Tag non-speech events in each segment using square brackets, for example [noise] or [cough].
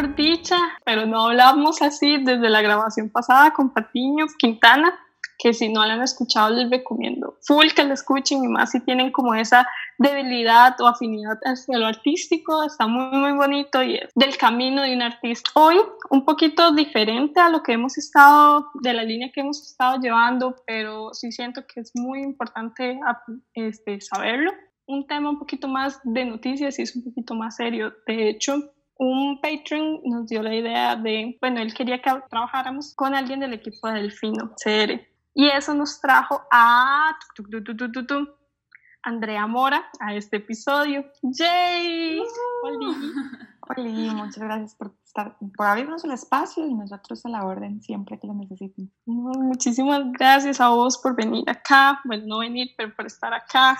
por dicha, pero no hablamos así desde la grabación pasada con Patiño Quintana, que si no la han escuchado les recomiendo full que la escuchen y más si tienen como esa debilidad o afinidad hacia lo artístico, está muy muy bonito y es del camino de un artista. Hoy un poquito diferente a lo que hemos estado, de la línea que hemos estado llevando, pero sí siento que es muy importante este, saberlo. Un tema un poquito más de noticias y es un poquito más serio. De hecho, un patron nos dio la idea de, bueno, él quería que trabajáramos con alguien del equipo de Delfino, CR. Y eso nos trajo a Andrea Mora a este episodio. ¡Yay! Hola. [laughs] Hola, muchas gracias por, estar, por abrirnos el espacio y nosotros a la orden siempre que lo necesiten. Muchísimas gracias a vos por venir acá. Bueno, no venir, pero por estar acá.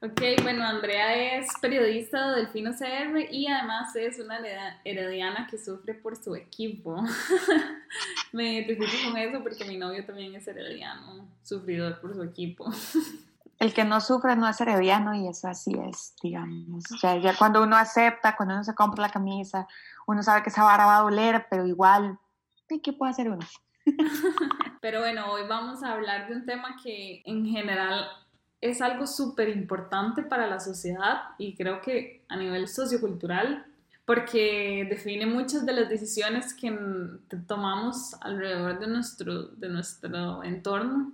Ok, bueno, Andrea es periodista de Delfino CR y además es una herediana que sufre por su equipo. [laughs] Me identifico con eso porque mi novio también es herediano, sufridor por su equipo. [laughs] El que no sufre no es herediano y eso así es, digamos. Ya, ya cuando uno acepta, cuando uno se compra la camisa, uno sabe que esa vara va a doler, pero igual, ¿qué puede hacer uno? [laughs] Pero bueno, hoy vamos a hablar de un tema que en general es algo súper importante para la sociedad y creo que a nivel sociocultural, porque define muchas de las decisiones que tomamos alrededor de nuestro, de nuestro entorno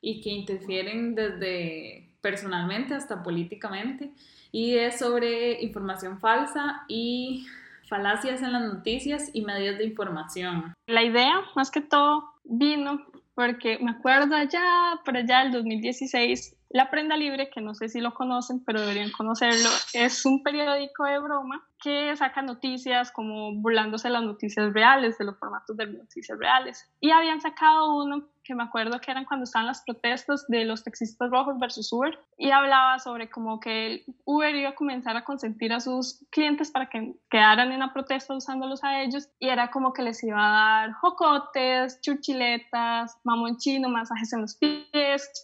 y que interfieren desde personalmente hasta políticamente. Y es sobre información falsa y falacias en las noticias y medios de información. La idea, más que todo, vino porque me acuerdo allá, por allá, el 2016, la Prenda Libre, que no sé si lo conocen, pero deberían conocerlo, es un periódico de broma que saca noticias como burlándose de las noticias reales, de los formatos de noticias reales. Y habían sacado uno que me acuerdo que eran cuando estaban las protestas de los taxistas rojos versus Uber, y hablaba sobre como que Uber iba a comenzar a consentir a sus clientes para que quedaran en la protesta usándolos a ellos, y era como que les iba a dar jocotes, chuchiletas, mamón chino, masajes en los pies,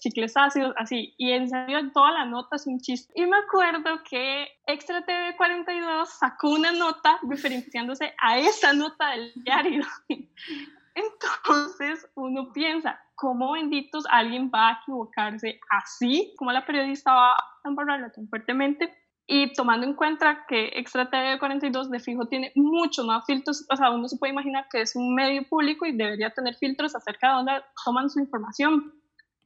chicles ácidos, así, y en serio toda la nota es un chiste. Y me acuerdo que Extra TV 42 sacó una nota diferenciándose a esa nota del diario. [laughs] Entonces uno piensa, ¿cómo benditos alguien va a equivocarse así? ¿Cómo la periodista va a embarrarla tan fuertemente? Y tomando en cuenta que Extra TV 42 de fijo tiene muchos más filtros, o sea, uno se puede imaginar que es un medio público y debería tener filtros acerca de dónde toman su información.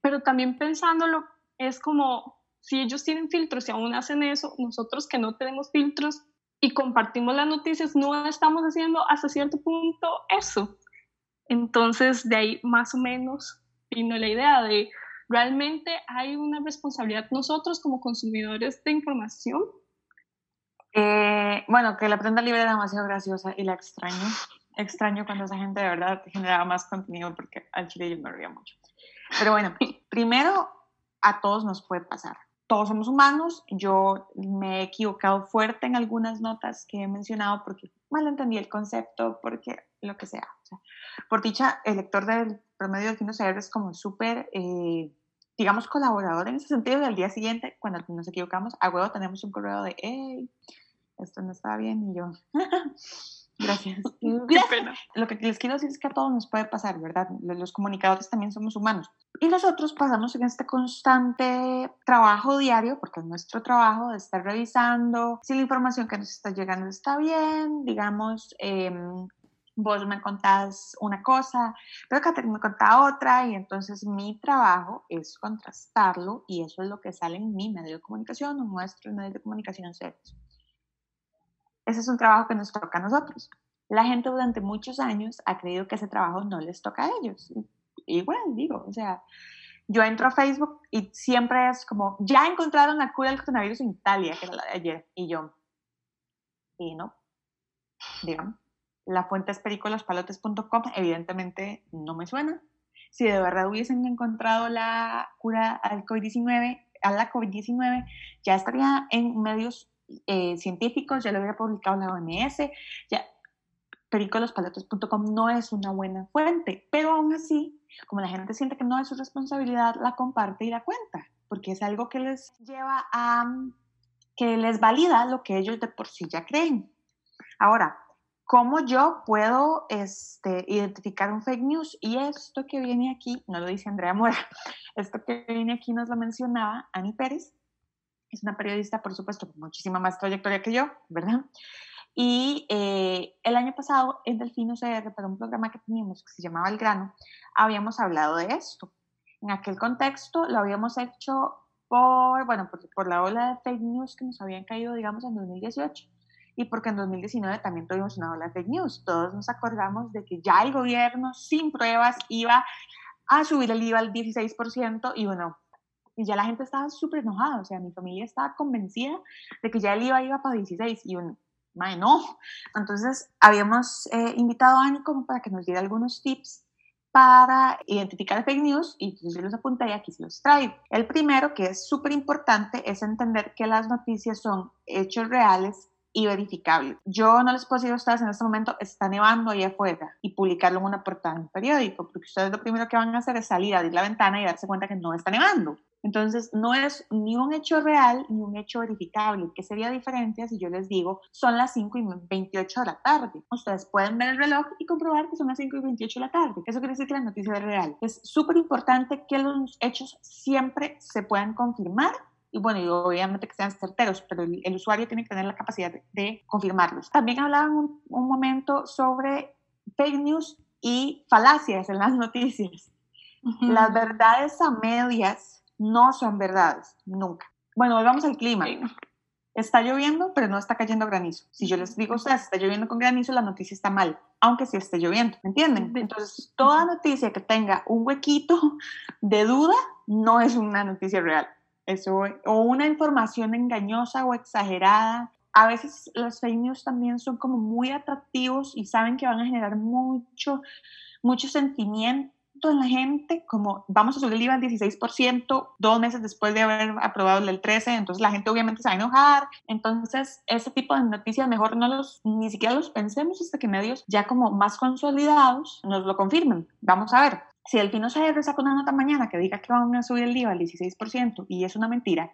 Pero también pensándolo, es como si ellos tienen filtros y aún hacen eso, nosotros que no tenemos filtros y compartimos las noticias, no estamos haciendo hasta cierto punto eso. Entonces, de ahí más o menos vino la idea de realmente hay una responsabilidad nosotros como consumidores de información. Eh, bueno, que la prenda libre era demasiado graciosa y la extraño. Extraño cuando esa gente de verdad generaba más contenido porque al chile yo me ría mucho. Pero bueno, primero a todos nos puede pasar. Todos somos humanos. Yo me he equivocado fuerte en algunas notas que he mencionado porque mal entendí el concepto, porque lo que sea. por dicha, el lector del promedio del Kino es como súper, eh, digamos, colaborador en ese sentido. Y al día siguiente, cuando nos equivocamos, a huevo tenemos un correo de, hey, esto no está bien. Y yo, [laughs] gracias. [laughs] Lo que les quiero decir es que a todos nos puede pasar, ¿verdad? Los comunicadores también somos humanos. Y nosotros pasamos en este constante trabajo diario, porque es nuestro trabajo de estar revisando si la información que nos está llegando está bien, digamos, em, vos me contás una cosa, pero Catherine me contaba otra y entonces mi trabajo es contrastarlo y eso es lo que sale en mi medio de comunicación o nuestro medio de comunicación serios. Ese es un trabajo que nos toca a nosotros. La gente durante muchos años ha creído que ese trabajo no les toca a ellos. Igual, digo, o sea, yo entro a Facebook y siempre es como, ya encontraron la cura del coronavirus en Italia, que era la de ayer, y yo, y no, digamos la fuente es pericolospalotes.com, evidentemente no me suena. Si de verdad hubiesen encontrado la cura al COVID-19, a la COVID-19, ya estaría en medios eh, científicos, ya lo hubiera publicado la OMS, ya pericolospalotes.com no es una buena fuente, pero aún así, como la gente siente que no es su responsabilidad, la comparte y la cuenta, porque es algo que les lleva a, que les valida lo que ellos de por sí ya creen. Ahora, ¿Cómo yo puedo este, identificar un fake news? Y esto que viene aquí, no lo dice Andrea Mora, [laughs] esto que viene aquí nos lo mencionaba Ani Pérez, es una periodista, por supuesto, con muchísima más trayectoria que yo, ¿verdad? Y eh, el año pasado en Delfino CR, para un programa que teníamos que se llamaba El Grano, habíamos hablado de esto. En aquel contexto lo habíamos hecho por, bueno, por, la ola de fake news que nos habían caído, digamos, en 2018 y porque en 2019 también tuvimos una ola de fake news. Todos nos acordamos de que ya el gobierno sin pruebas iba a subir el IVA al 16% y bueno, y ya la gente estaba súper enojada, o sea, mi familia estaba convencida de que ya el IVA iba para 16 y bueno, no. Entonces habíamos eh, invitado a Ani como para que nos diera algunos tips para identificar fake news y yo los apunté y aquí se los traigo. El primero, que es súper importante, es entender que las noticias son hechos reales y verificable. Yo no les puedo decir a ustedes en este momento, está nevando ahí afuera y publicarlo en una portada en un periódico, porque ustedes lo primero que van a hacer es salir abrir la ventana y darse cuenta que no está nevando. Entonces, no es ni un hecho real ni un hecho verificable. ¿Qué sería diferente si yo les digo son las 5 y 28 de la tarde? Ustedes pueden ver el reloj y comprobar que son las 5 y 28 de la tarde. Eso quiere decir que la noticia es real. Es súper importante que los hechos siempre se puedan confirmar y bueno, y obviamente que sean certeros, pero el, usuario tiene que tener la capacidad de, confirmarlos. También hablaban un, un, momento sobre fake news y falacias en las noticias. Las verdades a medias no son verdades, nunca. Bueno, volvamos al clima. Está lloviendo, pero no está cayendo granizo. Si yo les digo a ustedes, está lloviendo con granizo, la noticia está mal, aunque sí esté lloviendo, ¿me entienden? Entonces, toda noticia que tenga un huequito [laughs] de duda no es una noticia real. Eso, o una información engañosa o exagerada. A veces los fake news también son como muy atractivos y saben que van a generar mucho, mucho sentimiento en la gente, como vamos a subir el IVA al 16% dos meses después de haber aprobado el 13, entonces la gente obviamente se va a enojar. Entonces, ese tipo de noticias mejor no los, ni siquiera los pensemos hasta que medios ya como más consolidados nos lo confirmen. Vamos a ver si el Fino se saca una nota mañana que diga que van a subir el IVA al 16% y es una mentira,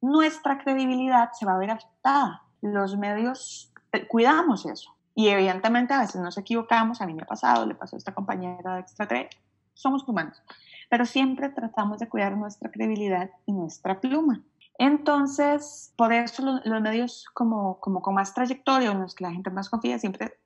nuestra credibilidad se va a ver afectada. Los medios eh, cuidamos eso. Y evidentemente a veces nos equivocamos, a mí me ha pasado, le pasó a esta compañera de Extra 3, somos humanos, pero siempre tratamos de cuidar nuestra credibilidad y nuestra pluma. Entonces, por eso los, medios como, como con más trayectoria, en los que la gente más confía, siempre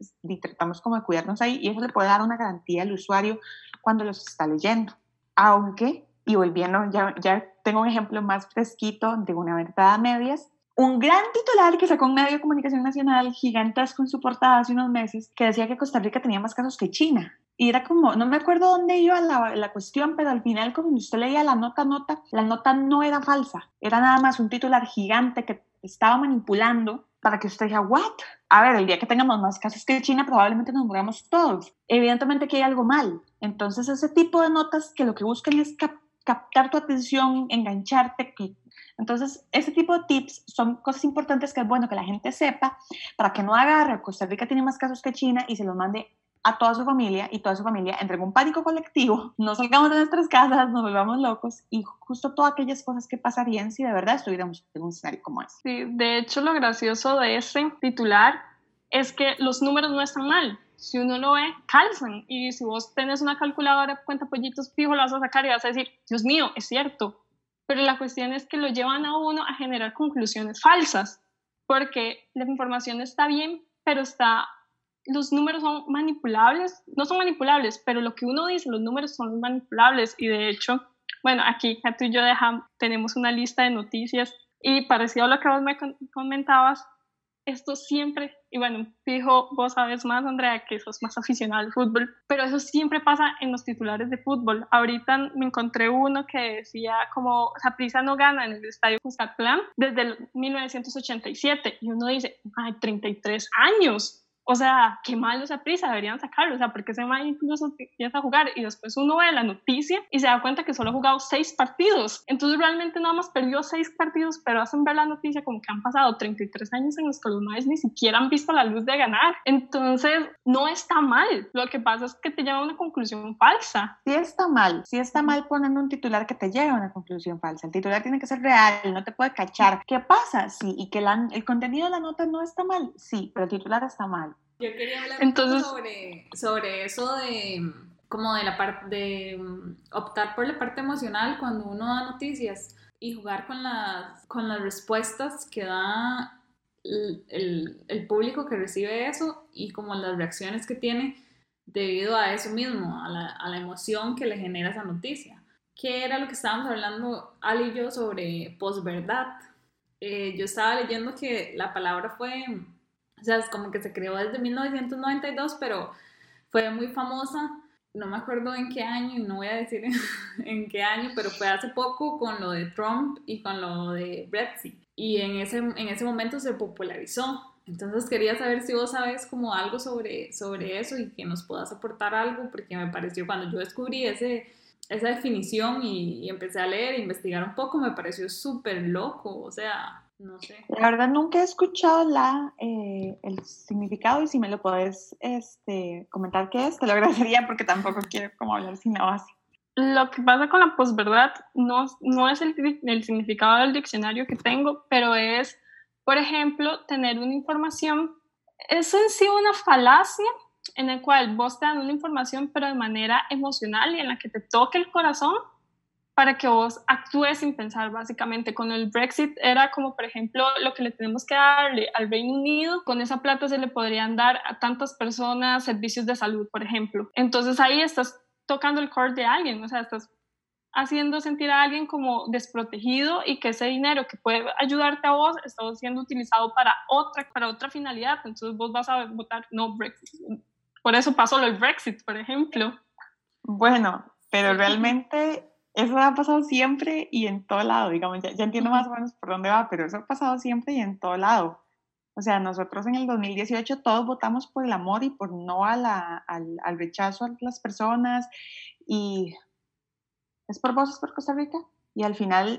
tratamos como de cuidarnos ahí y eso le puede dar una garantía al usuario cuando los está leyendo. Aunque, y volviendo, ya, ya tengo un ejemplo más fresquito de una verdad a medias, un gran titular que sacó un medio de comunicación nacional gigantesco en su portada hace unos meses que decía que Costa Rica tenía más casos que China. Y era como, no me acuerdo dónde iba la, la cuestión, pero al final cuando usted leía la nota, nota, la nota no era falsa, era nada más un titular gigante que estaba manipulando para que usted diga, ¿what? A ver, el día que tengamos más casos que China, probablemente nos muramos todos. Evidentemente que hay algo mal. Entonces, ese tipo de notas que lo que buscan es captar tu atención, engancharte, que entonces, ese tipo de tips son cosas importantes que es bueno que la gente sepa para que no agarre, Costa Rica tiene más casos que China y se los mande a toda su familia y toda su familia entre en un pánico colectivo, [laughs] no salgamos de nuestras casas, nos volvamos locos y justo todas aquellas cosas que pasarían si de verdad estuviéramos en un escenario como ese. Sí, de hecho lo gracioso de ese titular es que los números no están mal. Si uno lo ve, calzan. Y si vos tenés una calculadora cuenta pollitos fijo, lo vas a sacar y vas a decir, Dios mío, es cierto pero la cuestión es que lo llevan a uno a generar conclusiones falsas, porque la información está bien, pero está, los números son manipulables, no son manipulables, pero lo que uno dice, los números son manipulables y de hecho, bueno, aquí tú y yo dejamos, tenemos una lista de noticias y parecido a lo que vos me comentabas, esto siempre, y bueno, fijo, vos sabes más, Andrea, que sos más aficionado al fútbol, pero eso siempre pasa en los titulares de fútbol. Ahorita me encontré uno que decía como Saprissa no gana en el estadio Cuscatlán desde el 1987, y uno dice, ay, 33 años, o sea, qué mal esa prisa, deberían sacarlo, o sea, porque ese man incluso empieza a jugar y después uno ve la noticia y se da cuenta que solo ha jugado seis partidos. Entonces realmente nada más perdió seis partidos, pero hacen ver la noticia como que han pasado 33 años en los que los maes ni siquiera han visto la luz de ganar. Entonces no está mal, lo que pasa es que te lleva a una conclusión falsa. Sí está mal, sí está mal poniendo un titular que te lleva a una conclusión falsa. El titular tiene que ser real, no te puede cachar. ¿Qué pasa? Sí, y que el contenido de la nota no está mal, sí, pero el titular está mal. Yo quería hablar Entonces, sobre, sobre eso de como de la parte de mm, optar por la parte emocional cuando uno da noticias y jugar con las, con las respuestas que da el, el, público que recibe eso y como las reacciones que tiene debido a eso mismo, a la, a la emoción que le genera esa noticia. ¿Qué era lo que estábamos hablando Ali y yo sobre posverdad? Eh, yo estaba leyendo que la palabra fue, o sea, es como que se creó desde 1992, pero fue muy famosa no me acuerdo en qué año, no voy a decir [laughs] en, qué año, pero fue hace poco con lo de Trump y con lo de Brexit. Y en ese, en ese momento se popularizó. Entonces quería saber si vos sabes como algo sobre, sobre eso y que nos puedas aportar algo, porque me pareció cuando yo descubrí ese, esa definición y, y empecé a leer e investigar un poco, me pareció súper loco. O sea, no sé. La verdad nunca he escuchado la, eh, el significado y si me lo puedes este, comentar qué es, te lo [laughs] agradecería porque tampoco quiero como hablar sin la base. Lo que pasa con la posverdad no, no es el, el significado del diccionario que tengo, pero es, por ejemplo, tener una información, es en sí una falacia en la cual vos te dan una información pero de manera emocional y en la que te toque el corazón para que vos actúes sin pensar, básicamente. Con el Brexit era como, por ejemplo, lo que le tenemos que darle al Reino Unido, con esa plata se le podrían dar a tantas personas servicios de salud, por ejemplo. Entonces ahí estás tocando el core de alguien, o sea, estás haciendo sentir a alguien como desprotegido y que ese dinero que puede ayudarte a vos está siendo utilizado para otra, para otra finalidad. Entonces vos vas a votar no Brexit. Por eso pasó el Brexit, por ejemplo. Bueno, pero realmente eso ha pasado siempre y en todo lado, digamos, ya, entiendo más o menos por dónde va, pero eso ha pasado siempre y en todo lado. O sea, nosotros en el 2018 todos votamos por el amor y por no a la, al, al, rechazo a las personas y es por vos, es por Costa Rica. Y al final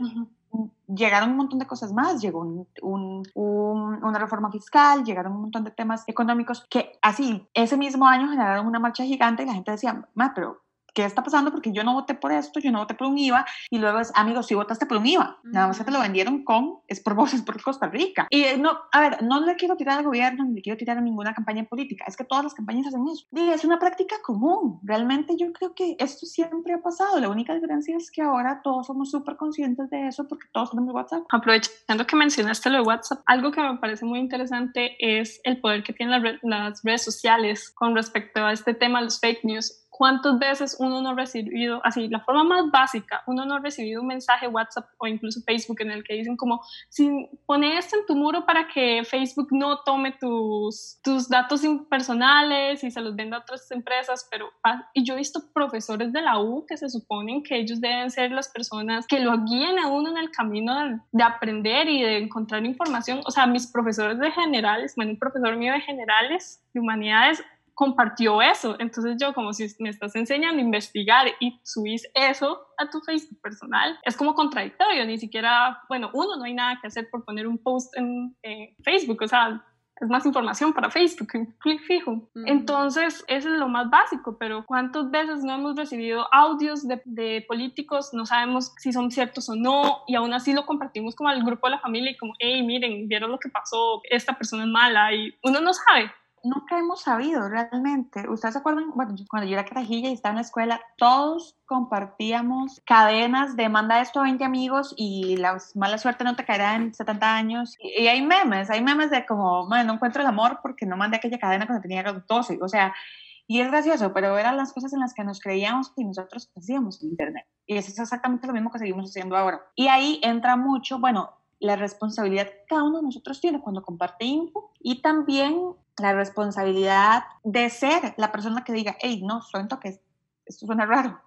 llegaron un montón de cosas más, llegó un, un, una reforma fiscal, llegaron un montón de temas económicos que así, ese mismo año generaron una marcha gigante y la gente decía, ma, pero ¿qué está pasando? Porque yo no voté por esto, yo no voté por un IVA, y luego es, amigos, si votaste por un IVA, nada más que te lo vendieron con, es por vos, es por Costa Rica. Y eh, no, a ver, no le quiero tirar al gobierno, ni le quiero tirar a ninguna campaña política, es que todas las campañas hacen eso. Y es una práctica común, realmente yo creo que esto siempre ha pasado, la única diferencia es que ahora todos somos súper conscientes de eso porque todos tenemos WhatsApp. Aprovechando que mencionaste lo de WhatsApp, algo que me parece muy interesante es el poder que tienen las, redes sociales con respecto a este tema, los fake news ¿Cuántas veces uno no ha recibido, así, la forma más básica, uno no ha recibido un mensaje WhatsApp o incluso Facebook en el que dicen como, si pone esto en tu muro para que Facebook no tome tus, tus datos personales y se los venda a otras empresas, pero, ah, y yo he visto profesores de la U que se suponen que ellos deben ser las personas que lo guíen a uno en el camino de, de aprender y de encontrar información, o sea, mis profesores de generales, bueno, un profesor mío de generales, de humanidades, compartió eso. Entonces yo como si me estás enseñando a investigar y subís eso a tu Facebook personal, es como contradictorio, ni siquiera, bueno, uno no hay nada que hacer por poner un post en, Facebook, o sea, es más información para Facebook, un clic fijo. Entonces, eso es lo más básico, pero ¿cuántas veces no hemos recibido audios de, de, políticos? No sabemos si son ciertos o no, y aún así lo compartimos como al grupo de la familia y como, hey, miren, vieron lo que pasó, esta persona es mala, y uno no sabe nunca hemos sabido realmente. ¿Ustedes se acuerdan? Bueno, cuando yo era carajilla y estaba en la escuela, todos compartíamos cadenas de manda esto a 20 amigos y la mala suerte no te caerá en 70 años. Y, hay memes, hay memes de como, no encuentro el amor porque no mandé aquella cadena cuando tenía 12. O sea, y es gracioso, pero eran las cosas en las que nos creíamos y nosotros hacíamos en Internet. Y eso es exactamente lo mismo que seguimos haciendo ahora. Y ahí entra mucho, bueno, la responsabilidad que cada uno de nosotros tiene cuando comparte info y también la responsabilidad de ser la persona que diga, hey, no, siento que esto suena raro.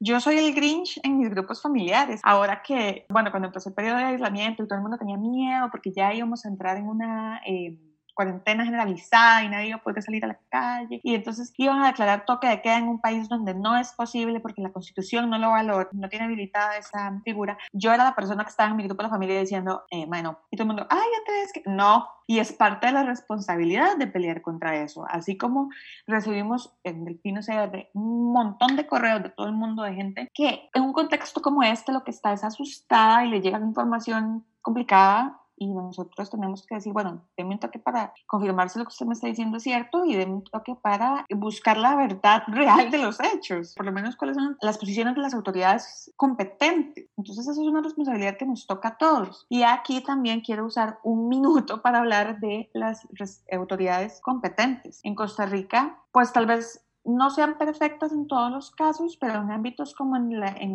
Yo soy el Grinch en mis grupos familiares. Ahora que, bueno, cuando empezó el periodo de aislamiento y todo el mundo tenía miedo porque ya íbamos a entrar en una... Eh, cuarentena generalizada y nadie puede salir a la calle. Y entonces iban a declarar toque de queda en un país donde no es posible porque la constitución no lo valora, no tiene habilitada esa figura. Yo era la persona que estaba en mi grupo de la familia diciendo, eh, bueno, y todo el mundo, ay, Andrés, que no. Y es parte de la responsabilidad de pelear contra eso. Así como recibimos en el Pino CR un montón de correos de todo el mundo, de gente que en un contexto como este lo que está es asustada y le llega información complicada y nosotros tenemos que decir, bueno, denme un toque para confirmar si lo que usted me está diciendo es cierto y denme un toque para buscar la verdad [laughs] real de los hechos, por lo menos cuáles son las posiciones de las autoridades competentes. Entonces, eso es una responsabilidad que nos toca a todos. Y aquí también quiero usar un [laughs] minuto para hablar de las autoridades competentes. En Costa Rica, pues tal vez no sean perfectas en todos los casos, pero en ámbitos como en,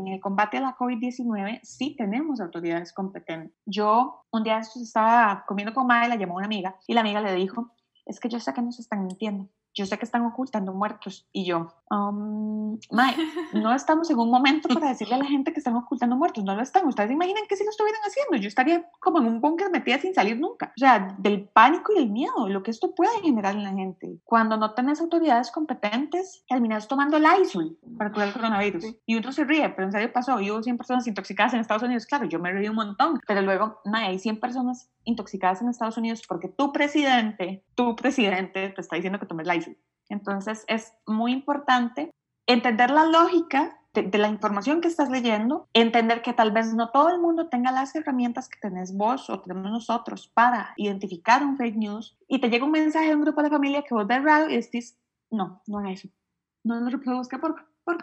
el combate a la COVID-19 sí tenemos autoridades competentes. Yo un día estaba comiendo con Mae, la llamó una amiga y la amiga le dijo, es que yo sé que nos están mintiendo yo sé que están ocultando muertos. Y yo, um, no [laughs] estamos en un momento para decirle a la gente que están ocultando muertos, no lo están. Ustedes imaginan que si lo estuvieran haciendo, yo estaría como en un búnker metida sin salir nunca. O sea, del pánico y del miedo, lo que esto puede generar en la gente. Cuando no tenés autoridades competentes, terminas tomando el ISIL para curar el coronavirus. Y uno se ríe, pero en serio pasó. Y hubo 100 personas intoxicadas en Estados Unidos. Claro, yo me reí un montón. Pero luego, mae, hay 100 personas intoxicadas en Estados Unidos porque tu presidente, tu presidente te está diciendo que tomes la Entonces es muy importante entender la lógica de, la información que estás leyendo, entender que tal vez no todo el mundo tenga las herramientas que tenés vos o tenemos nosotros para identificar un fake news y te llega un mensaje de un grupo de familia que vos ves raro y decís, no, no es eso, no lo reproduzca por, por,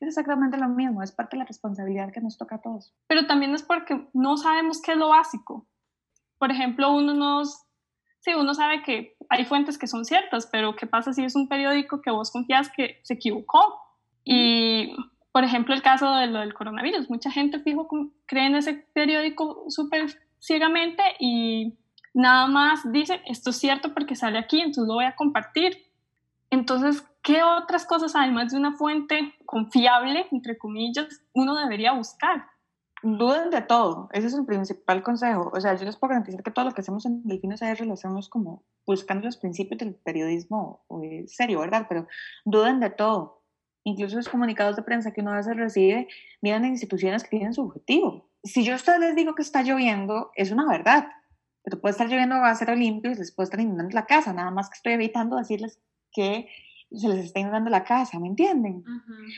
es exactamente lo mismo, es parte de la responsabilidad que nos toca a todos. Pero también es porque no sabemos qué es lo básico por ejemplo, uno nos, sí, uno sabe que hay fuentes que son ciertas, pero ¿qué pasa si es un periódico que vos confías que se equivocó? Y, por ejemplo, el caso de lo del coronavirus, mucha gente fijo cree en ese periódico súper ciegamente y nada más dice, esto es cierto porque sale aquí, entonces lo voy a compartir. Entonces, ¿qué otras cosas, además de una fuente confiable, entre comillas, uno debería buscar? Duden de todo, ese es el principal consejo. O sea, yo les puedo garantizar que todo lo que hacemos en Delfines AR lo hacemos como buscando los principios del periodismo serio, ¿verdad? Pero duden de todo. Incluso los comunicados de prensa que uno a veces recibe vienen de instituciones que tienen su objetivo. Si yo a ustedes les digo que está lloviendo, es una verdad. Pero puede estar lloviendo a ser limpio y les puede estar inundando la casa. Nada más que estoy evitando decirles que se les está inundando la casa, ¿me entienden?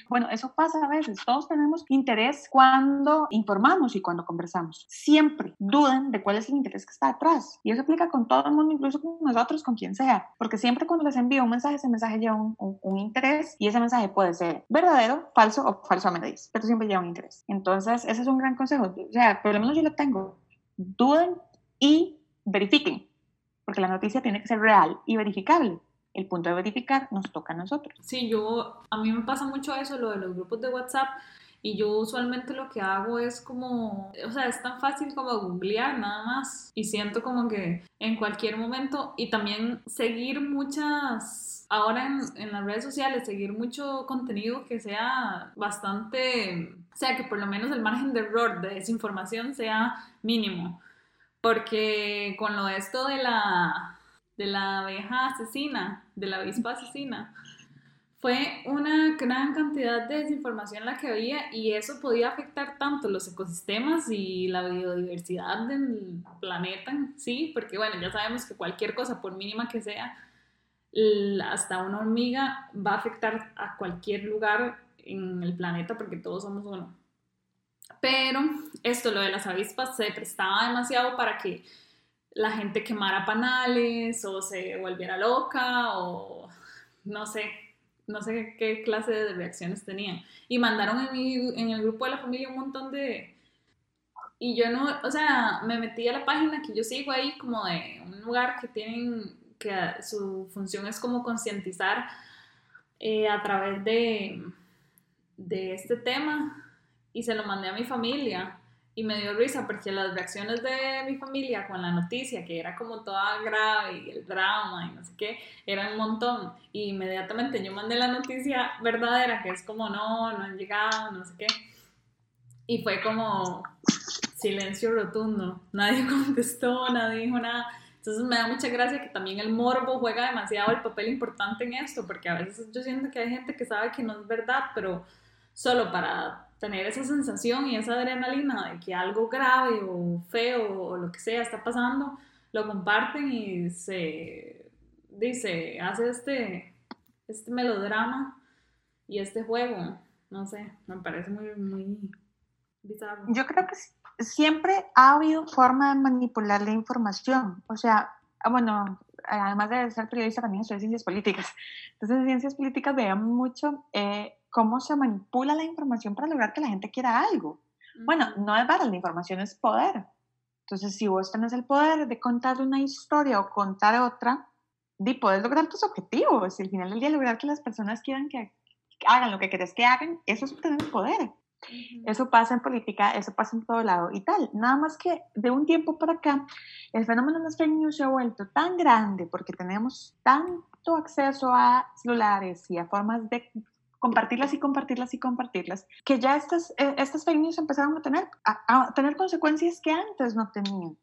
Bueno, eso pasa a veces. Todos tenemos interés cuando informamos y cuando conversamos. Siempre duden de cuál es el interés que está detrás. Y eso aplica con todo el mundo, incluso con nosotros, con quien sea. Porque siempre cuando les envío un mensaje, ese mensaje lleva un, un, interés y ese mensaje puede ser verdadero, falso o falso a medias. Pero siempre lleva un interés. Entonces, ese es un gran consejo. O sea, por lo menos yo lo tengo. Duden y verifiquen. Porque la noticia tiene que ser real y verificable el punto de verificar nos toca a nosotros. Sí, yo, a mí me pasa mucho eso, lo de los grupos de WhatsApp, y yo usualmente lo que hago es como, o sea, es tan fácil como googlear nada más, y siento como que en cualquier momento, y también seguir muchas, ahora en, en las redes sociales, seguir mucho contenido que sea bastante, o sea, que por lo menos el margen de error, de desinformación sea mínimo. Porque con lo de esto de la, de la abeja asesina, de la avispa asesina. Fue una gran cantidad de desinformación la que había y eso podía afectar tanto los ecosistemas y la biodiversidad del planeta sí, porque bueno, ya sabemos que cualquier cosa, por mínima que sea, hasta una hormiga va a afectar a cualquier lugar en el planeta porque todos somos uno. Pero esto, lo de las avispas, se prestaba demasiado para que la gente quemara panales o se volviera loca o no sé, no sé qué clase de reacciones tenían. Y mandaron en, el grupo de la familia un montón de... Y yo no, o sea, me metí a la página que yo sigo ahí como de un lugar que tienen, que su función es como concientizar eh, a través de, de este tema y se lo mandé a mi familia y me dio risa porque las reacciones de mi familia con la noticia, que era como toda grave y el drama y no sé qué, eran un montón. Y inmediatamente yo mandé la noticia verdadera, que es como no, no han llegado, no sé qué. Y fue como silencio rotundo. Nadie [laughs] contestó, nadie dijo nada. Entonces me da mucha gracia que también el morbo juega demasiado el papel importante en esto, porque a veces yo siento que hay gente que sabe que no es verdad, pero solo para tener esa sensación y esa adrenalina de que algo grave o feo o lo que sea está pasando, lo comparten y se dice, hace este, este melodrama y este juego. No sé, me parece muy, muy bizarro. Yo creo que siempre ha habido forma de manipular la información. O sea, ah, bueno, además de ser periodista, también estudié ciencias políticas. Entonces, en ciencias políticas veíamos mucho eh, cómo se manipula la información para lograr que la gente quiera algo. Bueno, no es para la información es poder. Entonces, si vos tenés el poder de contar una historia o contar otra, y puedes lograr tus objetivos. Y al final del día, lograr que las personas quieran que hagan lo que querés que hagan, eso es tener poder. Eso pasa en política, eso pasa en todo lado y tal. Nada más que de un tiempo para acá, el fenómeno de las fake news se ha vuelto tan grande porque tenemos tanto acceso a celulares y a formas de compartirlas y compartirlas y compartirlas, que ya estas, eh, estas fake news empezaron a tener, a tener consecuencias que antes no tenían.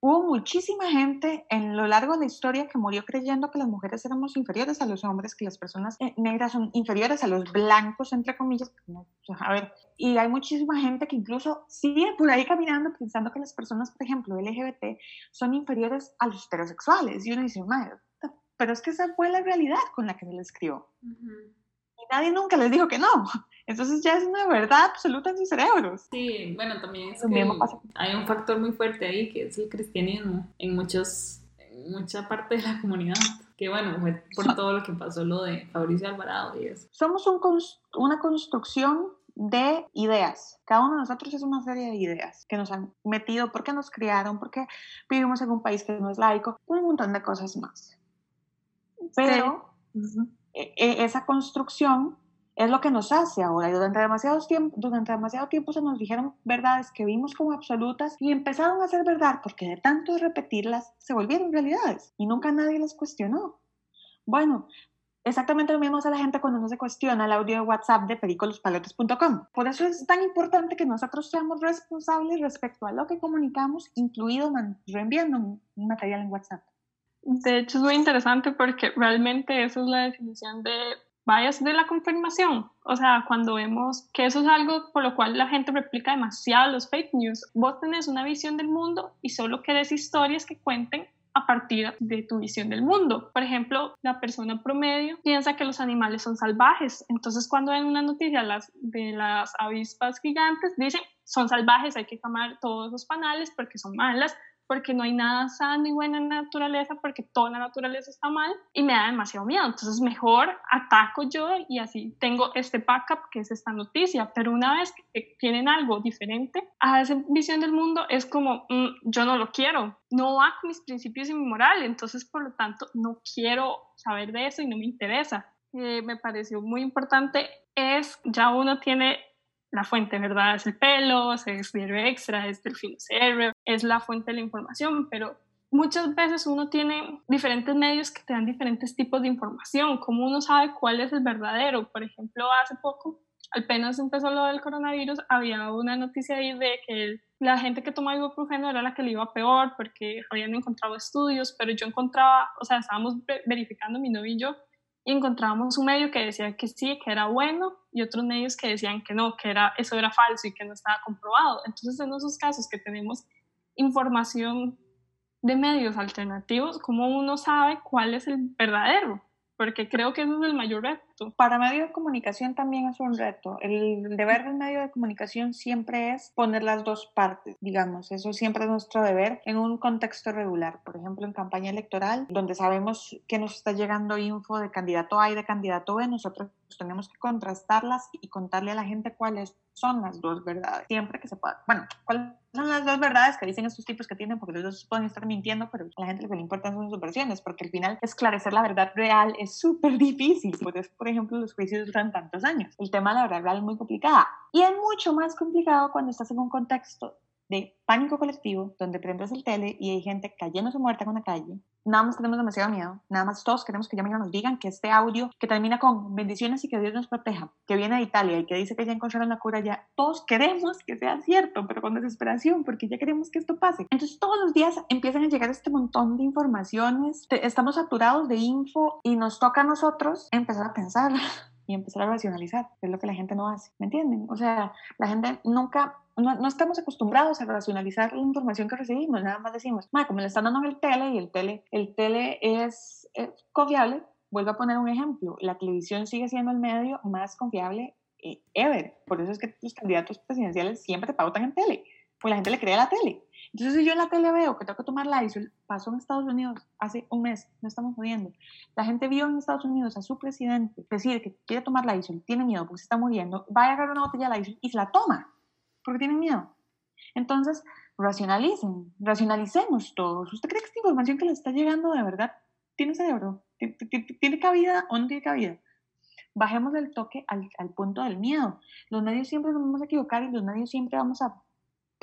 Hubo muchísima gente en lo largo de la historia que murió creyendo que las mujeres éramos inferiores a los hombres, que las personas eh, negras son inferiores a los blancos, entre comillas. A ver, y hay muchísima gente que incluso sigue por ahí caminando pensando que las personas, por ejemplo, LGBT, son inferiores a los heterosexuales. Y uno dice, madre, pero es que esa fue la realidad con la que se les crió. Y nadie nunca les dijo que no. [laughs] Entonces ya es una verdad absoluta en sus cerebros. Sí, bueno, también es que hay un factor muy fuerte ahí que es el cristianismo en, muchos, en mucha parte de la comunidad. Que bueno, fue por todo lo que pasó lo de Fabricio Alvarado y eso. Somos un, una construcción de ideas. Cada uno de nosotros es una serie de ideas que nos han metido porque nos criaron, porque vivimos en un país que no es laico, un montón de cosas más. Pero e, e, esa construcción es lo que nos hace ahora. Y durante demasiado, tiempo, durante demasiado tiempo se nos dijeron verdades que vimos como absolutas y empezaron a ser verdad porque de tanto repetirlas se volvieron realidades y nunca nadie las cuestionó. Bueno, exactamente lo mismo hace la gente cuando no se cuestiona el audio de WhatsApp de pericolospalotes.com. Por eso es tan importante que nosotros seamos responsables respecto a lo que comunicamos, incluido reenviando material en WhatsApp. De hecho, es muy interesante porque realmente esa es la definición de bias de la confirmación. O sea, cuando vemos que eso es algo por lo cual la gente replica demasiado los fake news, vos tenés una visión del mundo y solo querés historias que cuenten a partir de tu visión del mundo. Por ejemplo, la persona promedio piensa que los animales son salvajes. Entonces, cuando ven una noticia de las avispas gigantes, dicen, son salvajes, hay que quemar todos los panales porque son malas porque no hay nada sano y bueno en la naturaleza, porque toda la naturaleza está mal y me da demasiado miedo. Entonces mejor ataco yo y así tengo este backup que es esta noticia. Pero una vez que tienen algo diferente a esa visión del mundo, es como, mm, yo no lo quiero, no va con mis principios y mi moral, entonces por lo tanto no quiero saber de eso y no me interesa. Eh, me pareció muy importante es, ya uno tiene la fuente, ¿verdad? Es el pelo, es diario extra, es del cerebro, es la fuente de la información, pero muchas veces uno tiene diferentes medios que te dan diferentes tipos de información, como uno sabe cuál es el verdadero. Por ejemplo, hace poco, apenas empezó lo del coronavirus, había una noticia ahí de que la gente que toma ibuprofeno era la que le iba peor porque habían encontrado estudios, pero yo encontraba, o sea, estábamos verificando mi novio y yo, y encontrábamos un medio que decía que sí, que era bueno, y otros medios que decían que no, que era, eso era falso y que no estaba comprobado. Entonces, en esos casos que tenemos información de medios alternativos, ¿cómo uno sabe cuál es el verdadero? porque creo que ese es el mayor reto. Para medio de comunicación también es un reto. El deber del medio de comunicación siempre es poner las dos partes, digamos, eso siempre es nuestro deber en un contexto regular, por ejemplo, en campaña electoral, donde sabemos que nos está llegando info de candidato A y de candidato B, nosotros tenemos que contrastarlas y contarle a la gente cuáles son las dos verdades, siempre que se pueda. Bueno, ¿cuáles son las dos verdades que dicen estos tipos que tienen? Porque los dos pueden estar mintiendo, pero a la gente lo que le importa son sus versiones, porque al final esclarecer la verdad real es súper difícil. Por eso, por ejemplo, los juicios duran tantos años. El tema la real es muy complicada. Y es mucho más complicado cuando estás en un contexto de pánico colectivo, donde prendes el tele y hay gente cayéndose muerta en la calle. Nada más tenemos demasiado miedo, nada más todos queremos que ya nos digan que este audio que termina con bendiciones y que Dios nos proteja, que viene de Italia y que dice que ya encontraron la cura ya, todos queremos que sea cierto, pero con desesperación, porque ya queremos que esto pase. Entonces todos los días empiezan a llegar este montón de informaciones, estamos saturados de info y nos toca a nosotros empezar a pensar [laughs] y empezar a racionalizar, que es lo que la gente no hace, ¿me entienden? O sea, la gente nunca no, no, estamos acostumbrados a racionalizar la información que recibimos, nada más decimos, como le están dando en el tele y el tele, el tele es, confiable, vuelvo a poner un ejemplo, la televisión sigue siendo el medio más confiable eh, ever, por eso es que los candidatos presidenciales siempre te pautan en tele, pues la gente le cree a la tele. Entonces, si yo en la tele veo que tengo que tomar la ISO, pasó en Estados Unidos hace un mes, no estamos jodiendo. La gente vio en Estados Unidos a su presidente decir que quiere tomar la ISO, tiene miedo porque se está muriendo, va a agarrar una botella de la ISO y se la toma porque tiene miedo. Entonces, racionalicen, racionalicemos todos. ¿Usted cree que esta información que le está llegando de verdad tiene cerebro? ¿Tiene cabida o no tiene cabida? Bajemos el toque al, al punto del miedo. Los medios siempre nos vamos a equivocar y los medios siempre vamos a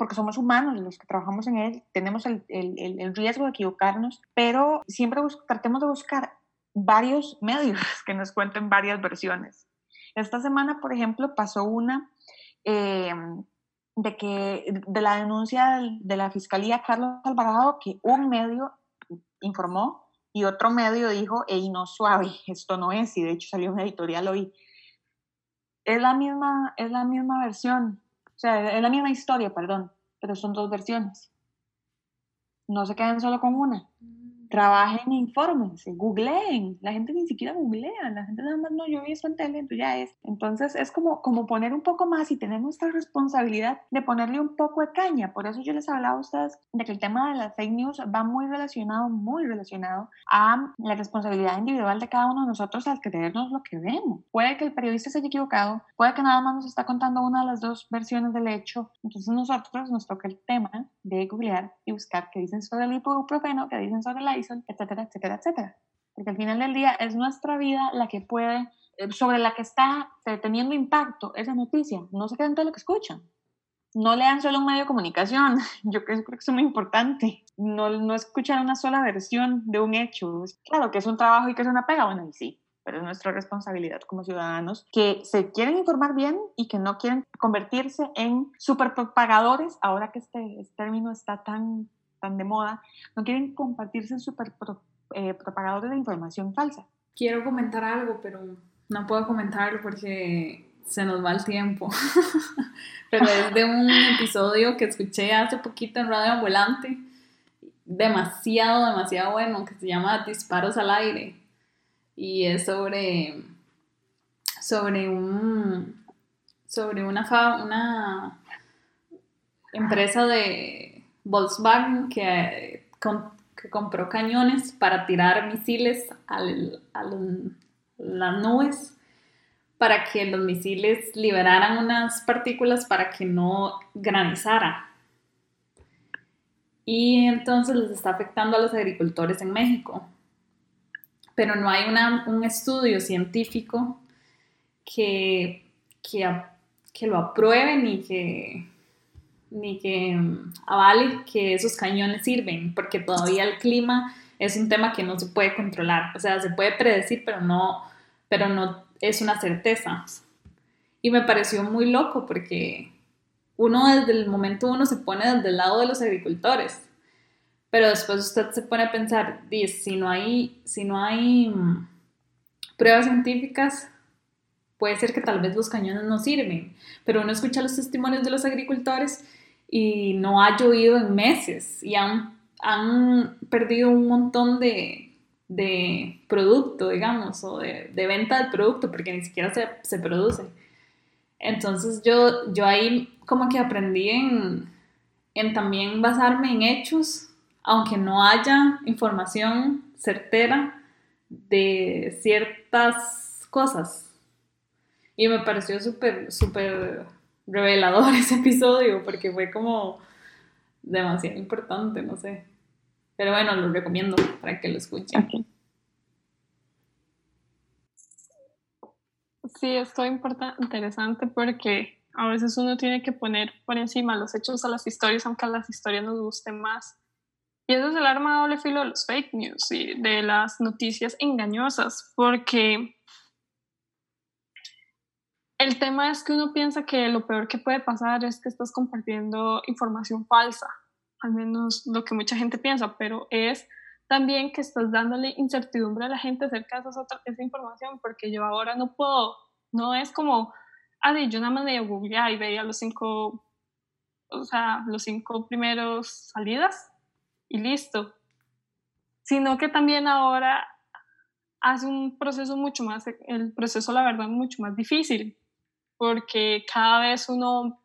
porque somos humanos los que trabajamos en él, tenemos el, el, el riesgo de equivocarnos, pero siempre tratemos de buscar varios [laughs] medios que nos cuenten varias versiones. Esta semana, por ejemplo, pasó una eh, de que de la denuncia de la Fiscalía Carlos Alvarado que un medio informó y otro medio dijo, ey, no suave, esto no es, y de hecho salió un editorial hoy. Es la misma, es la misma versión, sea, es la misma historia, perdón, pero son dos versiones. No se queden solo con una trabajen e infórmense, googleen. La gente ni siquiera googlea, la gente nada más no, yo vi eso en tele, entonces ya es. Entonces es como, como poner un poco más y tener nuestra responsabilidad de ponerle un poco de caña. Por eso yo les hablaba a ustedes de que el tema de las fake news va muy relacionado, muy relacionado a la responsabilidad individual de cada uno de nosotros al creernos lo que vemos. Puede que el periodista se haya equivocado, puede que nada más nos está contando una de las dos versiones del hecho. Entonces nosotros nos toca el tema de googlear y buscar qué dicen sobre el ibuprofeno, qué dicen sobre la etcétera, etcétera, etcétera. Porque al final del día es nuestra vida la que puede, eh, sobre la que está teniendo impacto esa noticia. No se queden todo lo que escuchan. No lean solo un medio de comunicación. [laughs] Yo creo, que es muy importante. No, no escuchar una sola versión de un hecho. Claro que es un trabajo y que es una pega, bueno, sí, pero es nuestra responsabilidad como ciudadanos que se quieren informar bien y que no quieren convertirse en superpropagadores ahora que este, este término está tan tan de moda, no quieren compartirse super eh, propagadores de información falsa. Quiero comentar algo, pero no puedo comentarlo porque se nos va el tiempo. [laughs] pero es de un episodio que escuché hace poquito en Radio Ambulante, demasiado, demasiado bueno, que se llama Disparos al aire. Y es sobre, sobre un, sobre una, una empresa de Volkswagen que, que compró cañones para tirar misiles a las nubes para que los misiles liberaran unas partículas para que no granizara. Y entonces les está afectando a los agricultores en México. Pero no hay un estudio científico que, que, que lo apruebe ni que, ni que mm, avale que esos cañones sirven, porque todavía el clima es un tema que no se puede controlar. O sea, se puede predecir, pero no, pero no es una certeza. Y me pareció muy loco porque uno desde el momento uno se pone desde el lado de los agricultores, pero después usted se pone a pensar, si no hay, si no hay mm, pruebas científicas, puede ser que tal vez los cañones no sirven, pero uno escucha los testimonios de los agricultores y no ha llovido en meses y han, han perdido un montón de, de producto, digamos, o de, de, venta del producto, porque ni siquiera se, se, produce. Entonces yo, yo ahí como que aprendí en, en también basarme en hechos, aunque no haya información certera de ciertas cosas. Y me pareció súper, súper revelador [laughs] ese episodio porque fue como demasiado importante, no sé. Pero bueno, lo recomiendo para que lo escuchen. Sí, esto es interesante porque a veces uno tiene que poner por encima los hechos a las historias, aunque a las historias nos gusten más. Y eso es el arma doble filo de los fake news y de las noticias engañosas, porque el tema es que uno piensa que lo peor que puede pasar es que estás compartiendo información falsa, al menos lo que mucha gente piensa, pero es también que estás dándole incertidumbre a la gente acerca de esa, información, porque yo ahora no puedo, no es como, ah, yo nada más de googlear y veía los cinco, o sea, los cinco primeros salidas y listo, sino que también ahora hace un proceso mucho más, el proceso la verdad mucho más difícil, porque cada vez uno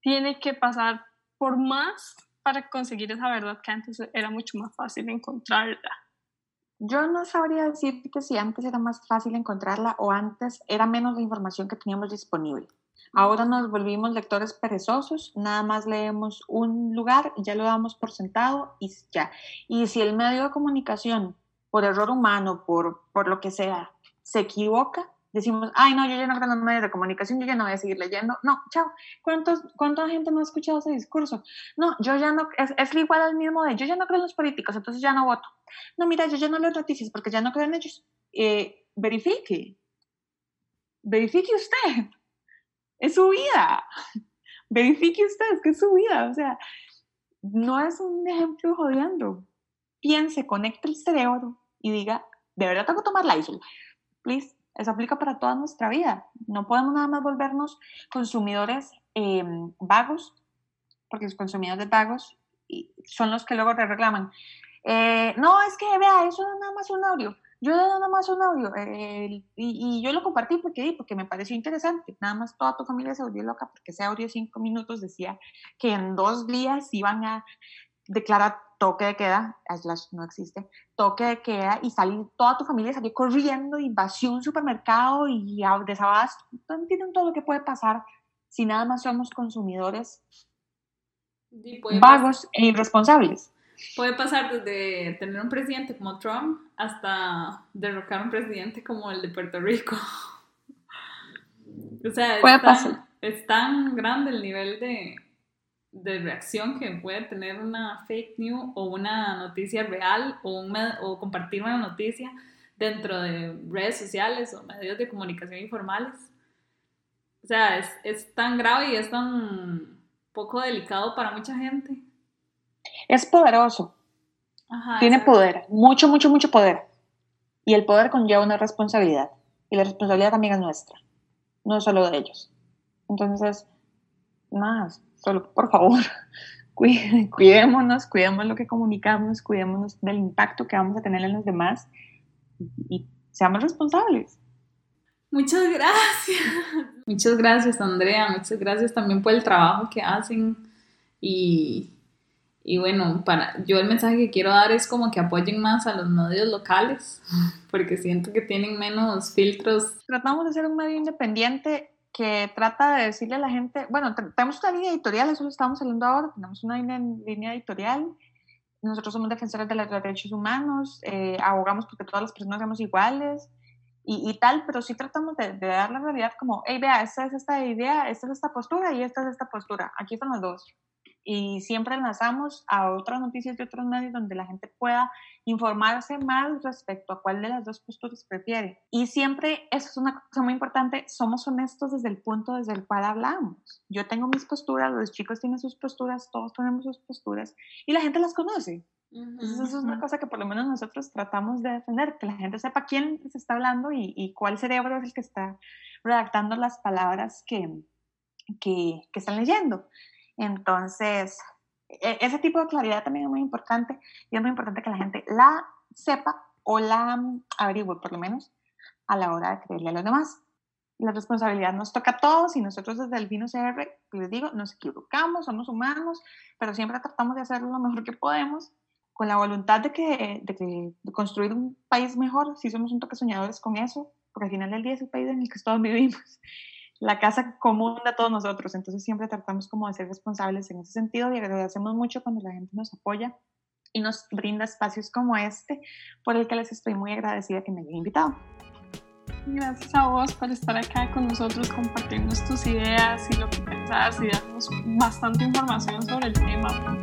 tiene que pasar por más para conseguir esa verdad que antes era mucho más fácil encontrarla. Yo no sabría decirte si antes era más fácil encontrarla o antes era menos la información que teníamos disponible. Ahora nos volvimos lectores perezosos, nada más leemos un lugar, ya lo damos por sentado y ya. Y si el medio de comunicación, por error humano, por, por lo que sea, se equivoca, decimos, ay, no, yo ya no creo en los medios de comunicación, yo ya no voy a seguir leyendo. No, chao. ¿Cuántos, ¿Cuánta gente no ha escuchado ese discurso? No, yo ya no, es, es igual al mismo de, yo ya no creo en los políticos, entonces ya no voto. No, mira, yo ya no leo noticias porque ya no creo en ellos. Eh, verifique. Verifique usted. Es su vida. Verifique usted, es que es su vida. O sea, no es un ejemplo jodiendo. Piense, conecte el cerebro y diga, de verdad tengo que tomar la isla. Please eso aplica para toda nuestra vida. No podemos nada más volvernos consumidores em, vagos, porque los consumidores vagos son los que luego te reclaman. Eh, no, es que vea, eso es nada más un audio. Yo nada más un audio y, y, yo lo compartí porque, porque me pareció interesante. Nada más toda tu familia se volvió loca porque ese audio de cinco minutos decía que en dos días iban a declarar toque de queda, no existe, toque de queda y salir, toda tu familia salió corriendo y vació un supermercado y desabasto. Entienden todo lo que puede pasar si nada más somos consumidores vagos e irresponsables. Puede pasar desde tener un presidente como Trump hasta derrocar un presidente como el de Puerto Rico. [laughs] o sea, es tan grande el nivel de, de reacción que puede tener una fake news o una noticia real o, un o compartir una noticia dentro de redes sociales o medios de comunicación informales. O sea, es, es tan grave y es tan poco delicado para mucha gente. Es poderoso. Tiene poder, mucho, mucho, mucho poder. Y el poder conlleva una responsabilidad. Y la responsabilidad también es nuestra, no solo de ellos. Entonces, más, solo por favor, [laughs] cuidémonos, cuidemos lo que comunicamos, cuidémonos del impacto que vamos a tener en los demás y, seamos responsables. Muchas gracias. [laughs] Muchas gracias, Andrea. Muchas gracias también por el trabajo que hacen. Y, y, bueno, para, yo el mensaje que quiero dar es como que apoyen más a los medios locales, [laughs] porque siento que tienen menos filtros. Tratamos de ser un medio independiente que trata de decirle a la gente, bueno, tenemos una línea editorial, eso lo estamos saliendo ahora, tenemos una línea, editorial, nosotros somos defensores de los derechos humanos, eh, abogamos porque todas las personas somos iguales y, tal, pero sí tratamos de, de, dar la realidad como, hey, vea, esta es esta idea, esta es esta postura y esta es esta postura, aquí están las dos y siempre enlazamos a otras noticias de otros medios donde la gente pueda informarse más respecto a cuál de las dos posturas prefiere. Y siempre, eso es una cosa muy importante, somos honestos desde el punto desde el cual hablamos. Yo tengo mis posturas, los chicos tienen sus posturas, todos tenemos sus posturas y la gente las conoce. Entonces, eso es una cosa que por lo menos nosotros tratamos de defender, que la gente sepa quién se está hablando y, y cuál cerebro es el que está redactando las palabras que, que, que están leyendo. Entonces, e, ese tipo de claridad también es muy importante y es muy importante que la gente la sepa o la mm, averigüe, por lo menos, a la hora de creerle a los demás. La responsabilidad nos toca a todos y nosotros desde el Vino CR, les digo, nos equivocamos, somos humanos, pero siempre tratamos de hacerlo lo mejor que podemos con la voluntad de, que, de, de construir un país mejor, si somos un toque soñadores con eso, porque al final del día es el país en el que todos vivimos la casa común de todos nosotros. Entonces siempre tratamos como de ser responsables en ese sentido y agradecemos mucho cuando la gente nos apoya y nos brinda espacios como este, por el que les estoy muy agradecida que me hayan invitado. Gracias a vos por estar acá con nosotros, compartirnos tus ideas y lo que pensás y darnos bastante información sobre el tema.